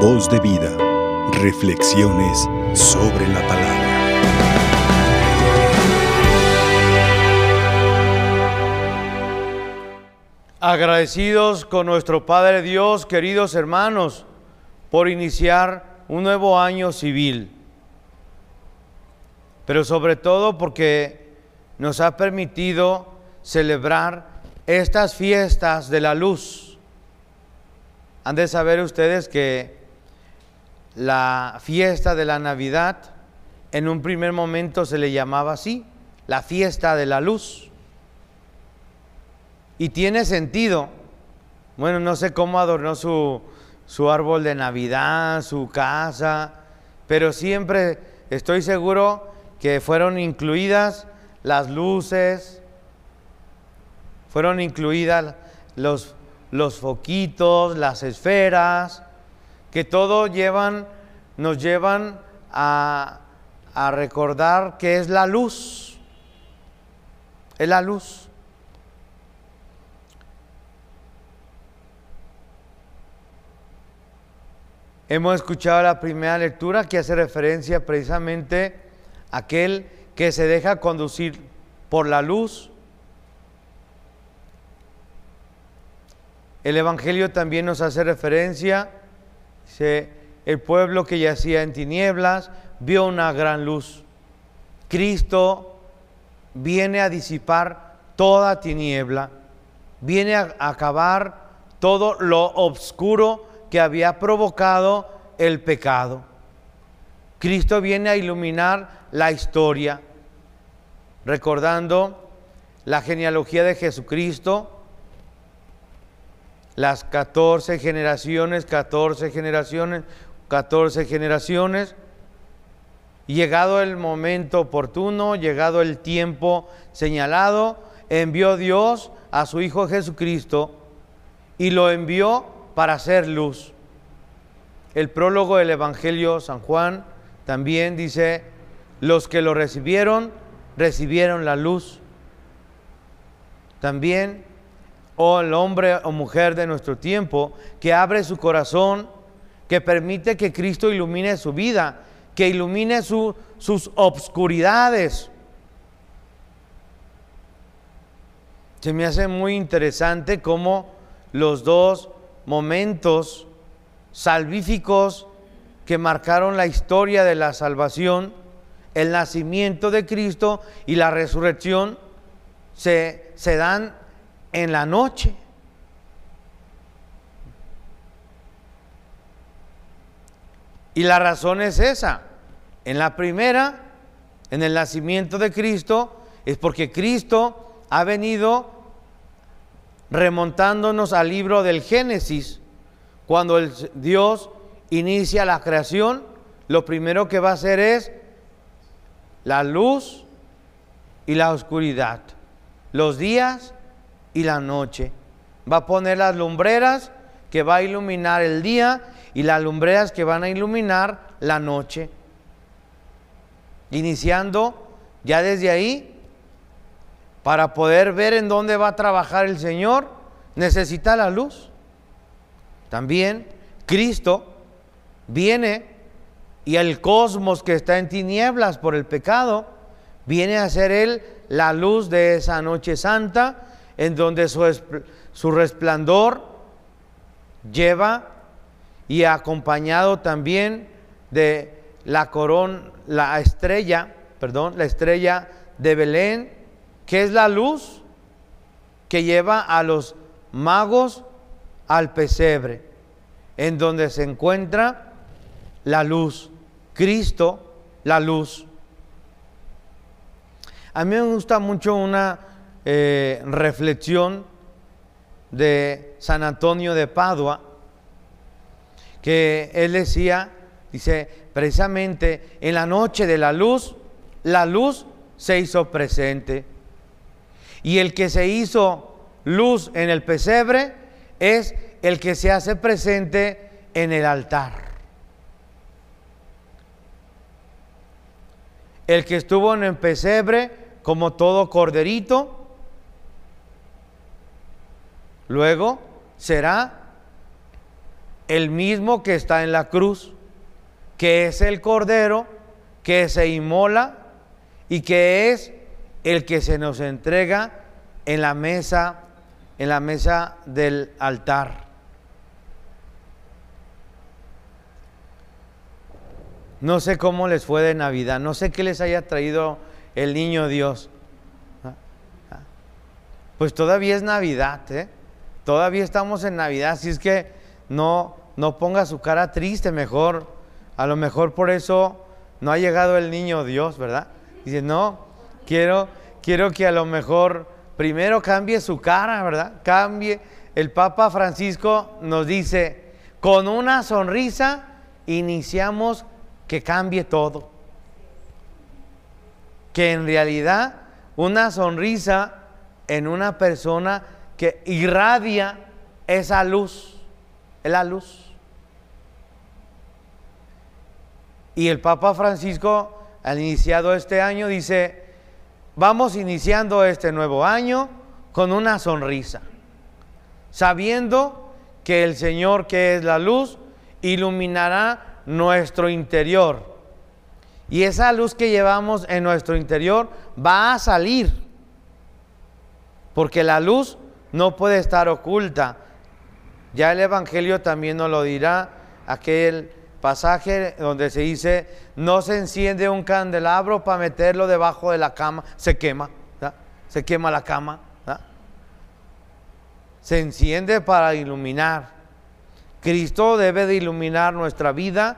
Voz de vida. Reflexiones sobre la palabra. Agradecidos con nuestro Padre Dios, queridos hermanos, por iniciar un nuevo año civil. Pero sobre todo porque nos ha permitido celebrar estas fiestas de la luz. Han de saber ustedes que la fiesta de la Navidad en un primer momento se le llamaba así, la fiesta de la luz. Y tiene sentido. Bueno, no sé cómo adornó su, su árbol de Navidad, su casa, pero siempre estoy seguro que fueron incluidas las luces, fueron incluidas los, los foquitos, las esferas, que todo llevan, nos llevan a, a recordar que es la luz, es la luz. Hemos escuchado la primera lectura que hace referencia precisamente a aquel que se deja conducir por la luz. El Evangelio también nos hace referencia, dice, el pueblo que yacía en tinieblas vio una gran luz. Cristo viene a disipar toda tiniebla, viene a acabar todo lo oscuro que había provocado el pecado. Cristo viene a iluminar la historia, recordando la genealogía de Jesucristo, las 14 generaciones, 14 generaciones, 14 generaciones. Llegado el momento oportuno, llegado el tiempo señalado, envió Dios a su Hijo Jesucristo y lo envió para hacer luz. El prólogo del Evangelio San Juan también dice, los que lo recibieron, recibieron la luz. También, oh el hombre o mujer de nuestro tiempo, que abre su corazón, que permite que Cristo ilumine su vida, que ilumine sus obscuridades. Se me hace muy interesante cómo los dos momentos salvíficos que marcaron la historia de la salvación, el nacimiento de Cristo y la resurrección se, se dan en la noche. Y la razón es esa. En la primera, en el nacimiento de Cristo, es porque Cristo ha venido remontándonos al libro del Génesis, cuando el Dios inicia la creación, lo primero que va a hacer es la luz y la oscuridad, los días y la noche. Va a poner las lumbreras que va a iluminar el día y las lumbreras que van a iluminar la noche. Iniciando ya desde ahí, para poder ver en dónde va a trabajar el Señor, necesita la luz. También Cristo viene y el cosmos que está en tinieblas por el pecado, viene a ser Él la luz de esa noche santa, en donde su, resplandor lleva y acompañado también de la corona, la estrella, perdón, la estrella de Belén, que es la luz que lleva a los magos al pesebre, en donde se encuentra la luz, Cristo, la luz. A mí me gusta mucho una eh, reflexión de San Antonio de Padua, que él decía, dice, precisamente en la noche de la luz, la luz se hizo presente. Y el que se hizo luz en el pesebre es el que se hace presente en el altar. El que estuvo en el pesebre como todo corderito, luego será el mismo que está en la cruz, que es el Cordero, que se inmola y que es el que se nos entrega en la mesa, en la mesa del altar. No sé cómo les fue de Navidad, no sé qué les haya traído el niño Dios. Pues todavía es Navidad, ¿eh? Todavía estamos en Navidad, así es que no, no ponga su cara triste, mejor. A lo mejor por eso no ha llegado el niño Dios, ¿verdad? Dice, no, quiero, quiero que a lo mejor primero cambie su cara, ¿verdad? Cambie. El Papa Francisco nos dice, con una sonrisa iniciamos que cambie todo. Que en realidad una sonrisa en una persona que irradia esa luz, es la luz. Y el Papa Francisco, al iniciado este año, dice, vamos iniciando este nuevo año con una sonrisa, sabiendo que el Señor, que es la luz, iluminará nuestro interior. Y esa luz que llevamos en nuestro interior va a salir, porque la luz no puede estar oculta. Ya el Evangelio también nos lo dirá, aquel pasaje donde se dice, no se enciende un candelabro para meterlo debajo de la cama, se quema, se quema la cama. Se enciende para iluminar. Cristo debe de iluminar nuestra vida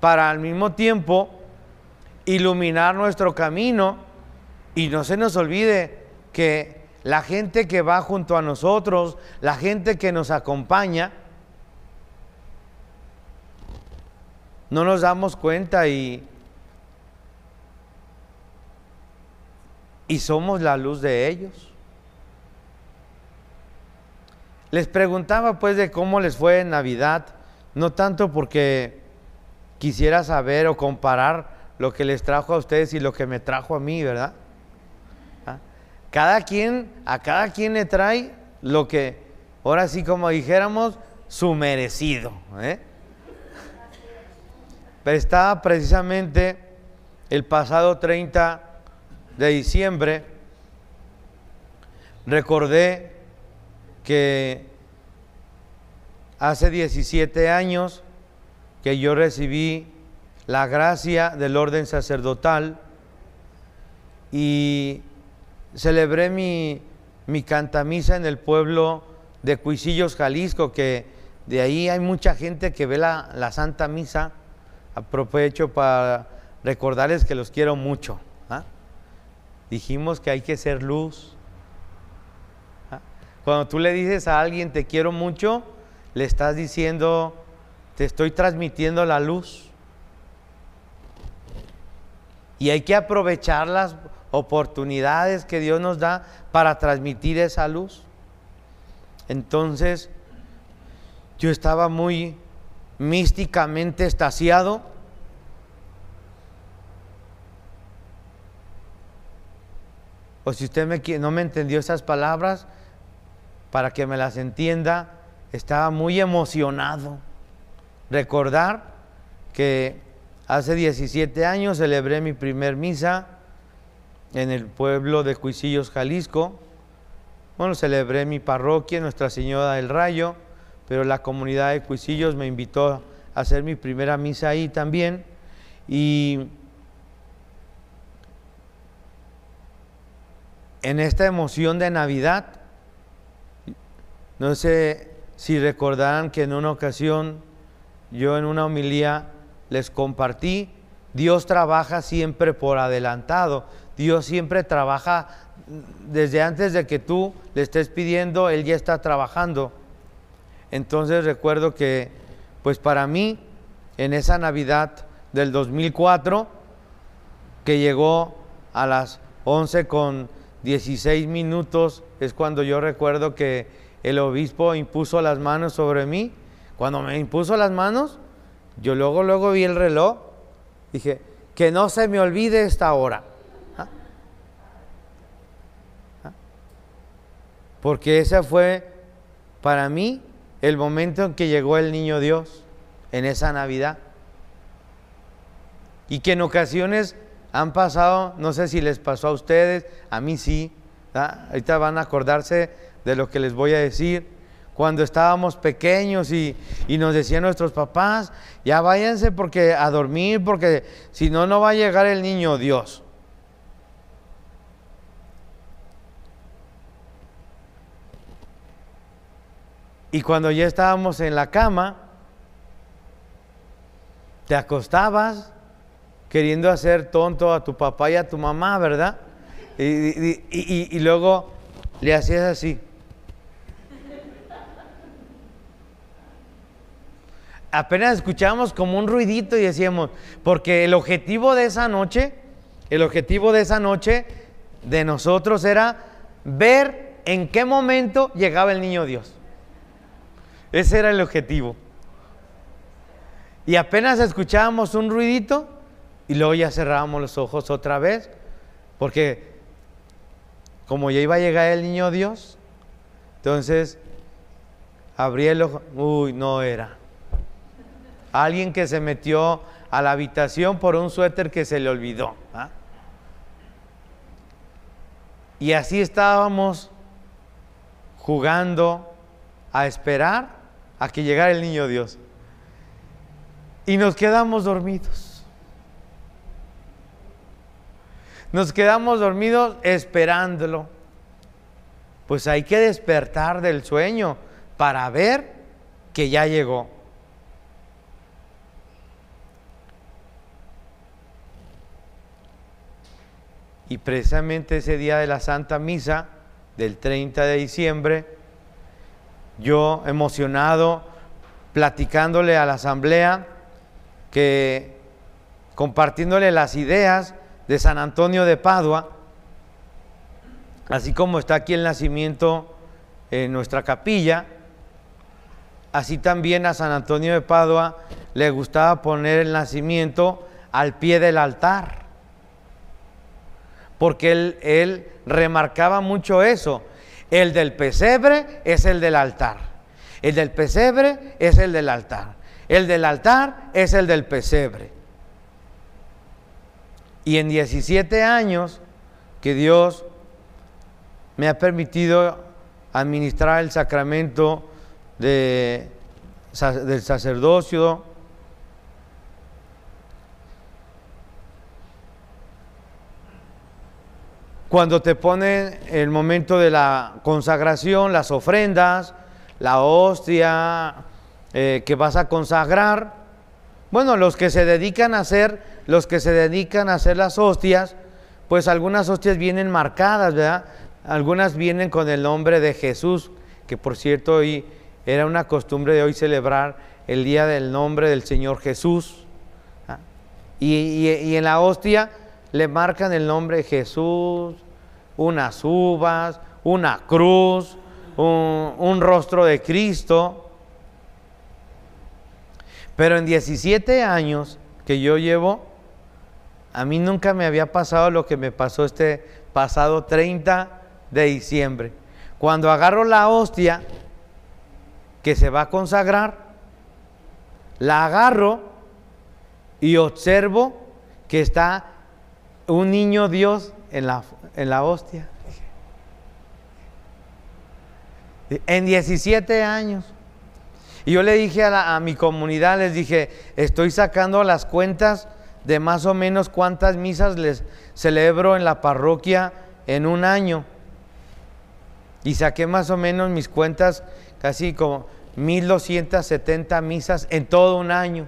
para al mismo tiempo iluminar nuestro camino y no se nos olvide que la gente que va junto a nosotros, la gente que nos acompaña, no nos damos cuenta y, y somos la luz de ellos. Les preguntaba pues de cómo les fue en Navidad, no tanto porque quisiera saber o comparar lo que les trajo a ustedes y lo que me trajo a mí, ¿verdad? Cada quien, a cada quien le trae lo que, ahora sí como dijéramos, su merecido. ¿eh? Pero estaba precisamente el pasado 30 de diciembre, recordé que hace 17 años que yo recibí la gracia del orden sacerdotal y celebré mi, mi cantamisa en el pueblo de Cuisillos, Jalisco, que de ahí hay mucha gente que ve la, la Santa Misa Aprovecho para recordarles que los quiero mucho. ¿ah? Dijimos que hay que ser luz. ¿ah? Cuando tú le dices a alguien te quiero mucho, le estás diciendo, te estoy transmitiendo la luz. Y hay que aprovechar las oportunidades que Dios nos da para transmitir esa luz. Entonces, yo estaba muy místicamente estasiado. O si usted me, no me entendió esas palabras, para que me las entienda, estaba muy emocionado. Recordar que hace 17 años celebré mi primer misa en el pueblo de Cuisillos, Jalisco. Bueno, celebré mi parroquia, Nuestra Señora del Rayo pero la comunidad de Cuisillos me invitó a hacer mi primera misa ahí también. Y en esta emoción de Navidad, no sé si recordarán que en una ocasión yo en una homilía les compartí, Dios trabaja siempre por adelantado, Dios siempre trabaja desde antes de que tú le estés pidiendo, Él ya está trabajando. Entonces recuerdo que, pues para mí, en esa Navidad del 2004, que llegó a las 11 con 16 minutos, es cuando yo recuerdo que el obispo impuso las manos sobre mí. Cuando me impuso las manos, yo luego, luego vi el reloj, dije, que no se me olvide esta hora. ¿Ah? ¿Ah? Porque esa fue para mí el momento en que llegó el niño Dios en esa Navidad. Y que en ocasiones han pasado, no sé si les pasó a ustedes, a mí sí, ahorita van a acordarse de lo que les voy a decir. Cuando estábamos pequeños y, y nos decían nuestros papás, ya váyanse porque a dormir, porque si no, no va a llegar el niño Dios. Y cuando ya estábamos en la cama, te acostabas queriendo hacer tonto a tu papá y a tu mamá, ¿verdad? Y, luego le hacías así. Apenas escuchábamos como un ruidito y decíamos, porque el objetivo de esa noche, el objetivo de esa noche de nosotros era ver en qué momento llegaba el niño Dios. Ese era el objetivo. Y apenas escuchábamos un ruidito y luego ya cerrábamos los ojos otra vez, porque como ya iba a llegar el niño Dios, entonces abrí el ojo, uy, no era. Alguien que se metió a la habitación por un suéter que se le olvidó. ¿ah? Y así estábamos jugando a esperar a que llegara el niño Dios. Y nos quedamos dormidos. Nos quedamos dormidos esperándolo. Pues hay que despertar del sueño para ver que ya llegó. Y precisamente ese día de la Santa Misa, del 30 de diciembre, yo emocionado, platicándole a la asamblea, que compartiéndole las ideas de San Antonio de Padua, así como está aquí el nacimiento en nuestra capilla, así también a San Antonio de Padua le gustaba poner el nacimiento al pie del altar, porque él, él remarcaba mucho eso, el del pesebre es el del altar. El del pesebre es el del altar. El del altar es el del pesebre. Y en 17 años que Dios me ha permitido administrar el sacramento de, del sacerdocio, cuando te pone el momento de la consagración, las ofrendas, la hostia eh, que vas a consagrar. Bueno, los que se dedican a hacer, los que se dedican a hacer las hostias, pues algunas hostias vienen marcadas, ¿verdad? Algunas vienen con el nombre de Jesús, que por cierto hoy era una costumbre de hoy celebrar el día del nombre del Señor Jesús. ¿ah? y en la hostia le marcan el nombre de Jesús, unas uvas, una cruz, un, rostro de Cristo. Pero en 17 años que yo llevo, a mí nunca me había pasado lo que me pasó este pasado 30 de diciembre. Cuando agarro la hostia que se va a consagrar, la agarro y observo que está un niño Dios en la, en la hostia. En 17 años. Y yo le dije a, a, mi comunidad, les dije, estoy sacando las cuentas de más o menos cuántas misas les celebro en la parroquia en un año. Y saqué más o menos mis cuentas, casi como 1270 misas en todo un año.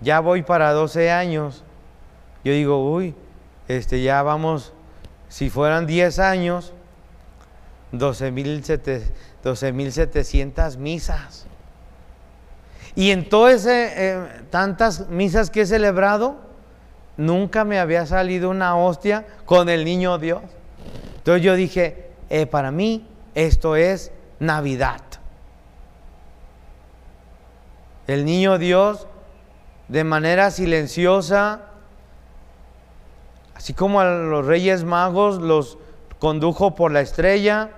Ya voy para 12 años. Yo digo, uy, este, ya vamos, si fueran 10 años, 12.700 misas. Y en todas eh, tantas misas que he celebrado, nunca me había salido una hostia con el niño Dios. Entonces yo dije, eh, para mí esto es Navidad. El niño Dios de manera silenciosa, así como a los reyes magos los condujo por la estrella,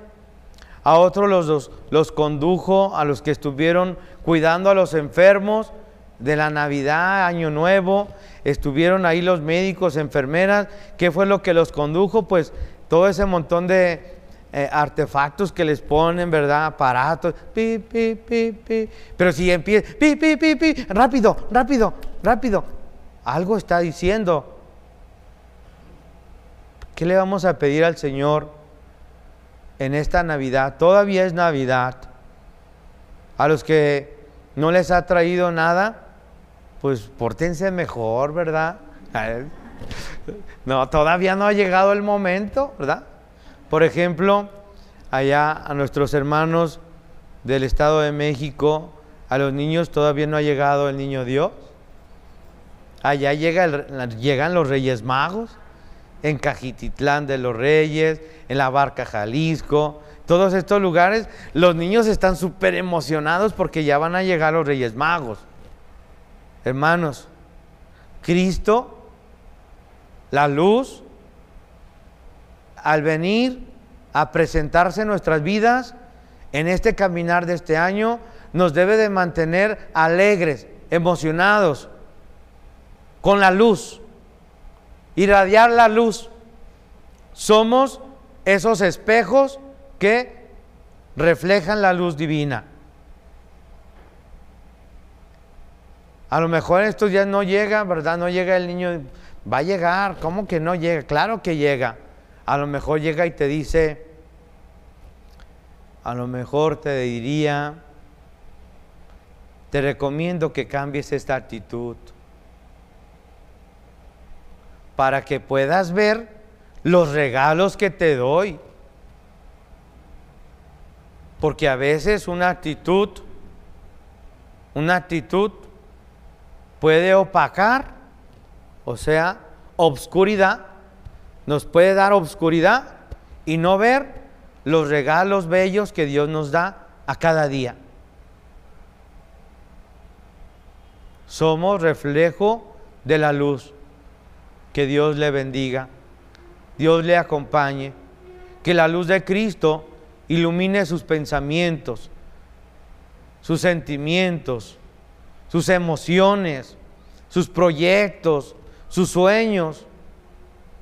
a otros los, los, condujo a los que estuvieron cuidando a los enfermos de la Navidad, Año Nuevo, estuvieron ahí los médicos, enfermeras, ¿qué fue lo que los condujo? Pues todo ese montón de eh, artefactos que les ponen, ¿verdad? Aparatos, pi, pi, pi, pi. Pero si empieza, pi, pi, pi, pi, rápido, rápido, rápido, algo está diciendo. ¿Qué le vamos a pedir al Señor en esta Navidad? Todavía es Navidad. A los que no les ha traído nada, pues pórtense mejor, ¿verdad? No, todavía no ha llegado el momento, ¿verdad? Por ejemplo, allá a nuestros hermanos del Estado de México, a los niños todavía no ha llegado el niño Dios. Allá llega llegan los Reyes Magos, en Cajititlán de los Reyes, en la Barca Jalisco, todos estos lugares, los niños están súper emocionados porque ya van a llegar los Reyes Magos. Hermanos, Cristo, la luz, al venir a presentarse en nuestras vidas en este caminar de este año, nos debe de mantener alegres, emocionados, con la luz, irradiar la luz. Somos esos espejos que reflejan la luz divina. A lo mejor estos días no llega, ¿verdad? No llega el niño. Va a llegar. ¿Cómo que no llega? Claro que llega. A lo mejor llega y te dice, a lo mejor te diría, te recomiendo que cambies esta actitud para que puedas ver los regalos que te doy. Porque a veces una actitud, una actitud puede opacar, o sea, obscuridad, nos puede dar obscuridad y no ver los regalos bellos que Dios nos da a cada día. Somos reflejo de la luz. Que Dios le bendiga, Dios le acompañe, que la luz de Cristo ilumine sus pensamientos, sus sentimientos, sus emociones, sus proyectos, sus sueños,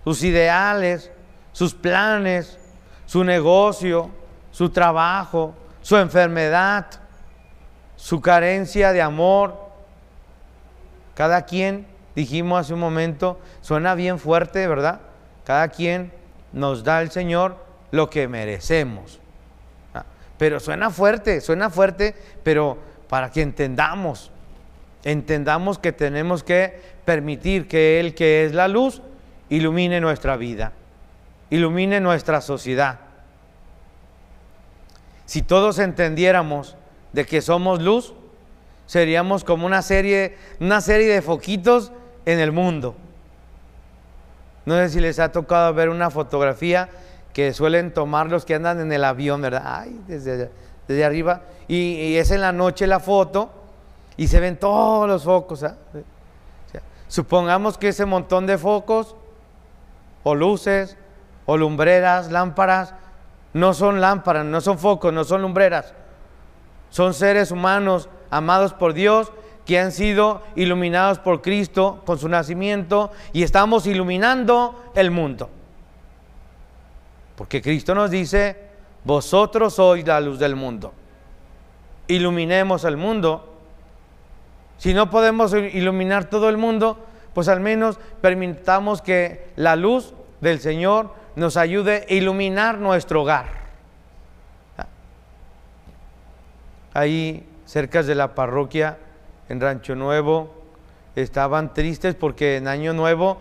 sus ideales, sus planes, su negocio, su trabajo, su enfermedad, su carencia de amor. Cada quien, dijimos hace un momento, suena bien fuerte, ¿verdad? Cada quien nos da el Señor lo que merecemos. Ah, pero suena fuerte, suena fuerte, pero para que entendamos entendamos que tenemos que permitir que Él, que es la luz, ilumine nuestra vida, ilumine nuestra sociedad. Si todos entendiéramos de que somos luz, seríamos como una serie, una serie de foquitos en el mundo. No sé si les ha tocado ver una fotografía que suelen tomar los que andan en el avión, ¿verdad? Ay, desde, arriba. Y, y es en la noche la foto y se ven todos los focos. ¿ah? supongamos que ese montón de focos, o luces, o lumbreras, lámparas, no son lámparas, no son focos, no son lumbreras. Son seres humanos amados por Dios que han sido iluminados por Cristo con su nacimiento y estamos iluminando el mundo. Porque Cristo nos dice, vosotros sois la luz del mundo. Iluminemos el mundo si no podemos iluminar todo el mundo, pues al menos permitamos que la luz del Señor nos ayude a iluminar nuestro hogar. Ahí, cerca de la parroquia, en Rancho Nuevo, estaban tristes porque en Año Nuevo,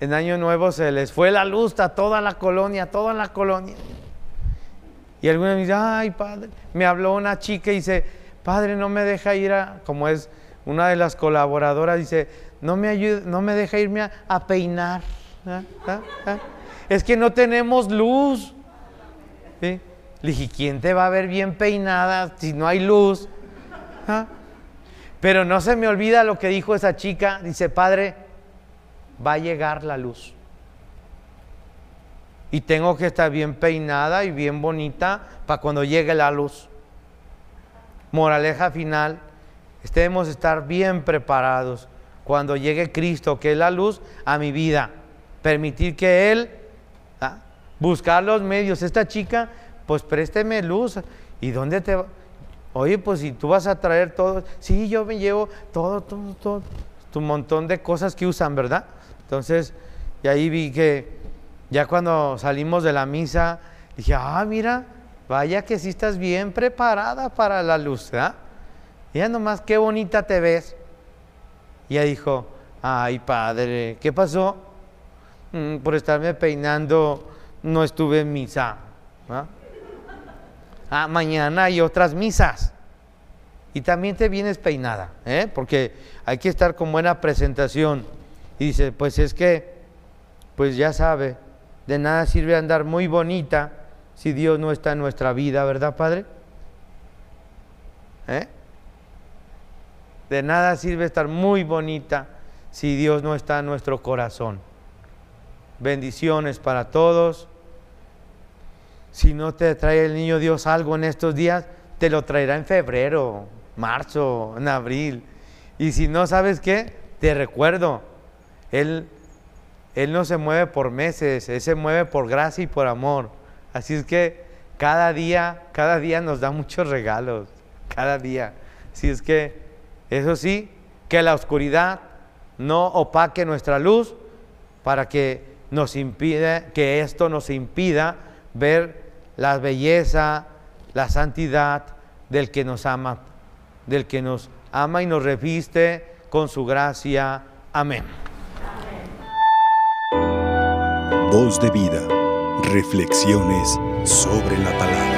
en Año Nuevo se les fue la luz a toda la colonia, toda la colonia. Y algunos me dicen, ay, padre, me habló una chica y dice, padre, no me deja ir a, como es una de las colaboradoras dice, no me, no me deja irme a, peinar. ¿Ah? ¿Ah? ¿Ah? Es que no tenemos luz. Le dije, ¿quién te va a ver bien peinada si no hay luz? Pero no se me olvida lo que dijo esa chica. Dice, Padre, va a llegar la luz. y tengo que estar bien peinada y bien bonita para cuando llegue la luz. Moraleja final, debemos estar bien preparados cuando llegue Cristo, que es la luz, a mi vida. Permitir que Él, ¿ah? buscar los medios. Esta chica, pues présteme luz. ¿Y dónde te va? Oye, pues si tú vas a traer todo, sí, yo me llevo todo, todo, todo, tu montón de cosas que usan, ¿verdad? Entonces, y ahí vi que ya cuando salimos de la misa, dije, ah, mira, vaya que sí estás bien preparada para la luz, ¿verdad? Ya nomás, qué bonita te ves. Y ella dijo, ay, padre, ¿qué pasó? Mm, por estarme peinando, no estuve en misa. Ah, mañana hay otras misas. Y también te vienes peinada, ¿eh? porque hay que estar con buena presentación. Y dice, pues es que, pues ya sabe, de nada sirve andar muy bonita si Dios no está en nuestra vida, ¿verdad, Padre? ¿Eh? De nada sirve estar muy bonita si Dios no está en nuestro corazón. Bendiciones para todos. Si no te trae el niño Dios algo en estos días, te lo traerá en febrero, marzo, en abril. Y si no sabes qué, te recuerdo, Él él no se mueve por meses, Él se mueve por gracia y por amor. Así es que cada día, cada día nos da muchos regalos, cada día. Así es que, eso sí, que la oscuridad no opaque nuestra luz para que nos que esto nos impida ver la belleza, la santidad del que nos ama, del que nos ama y nos reviste con su gracia. Amén. Voz de vida. Reflexiones sobre la palabra.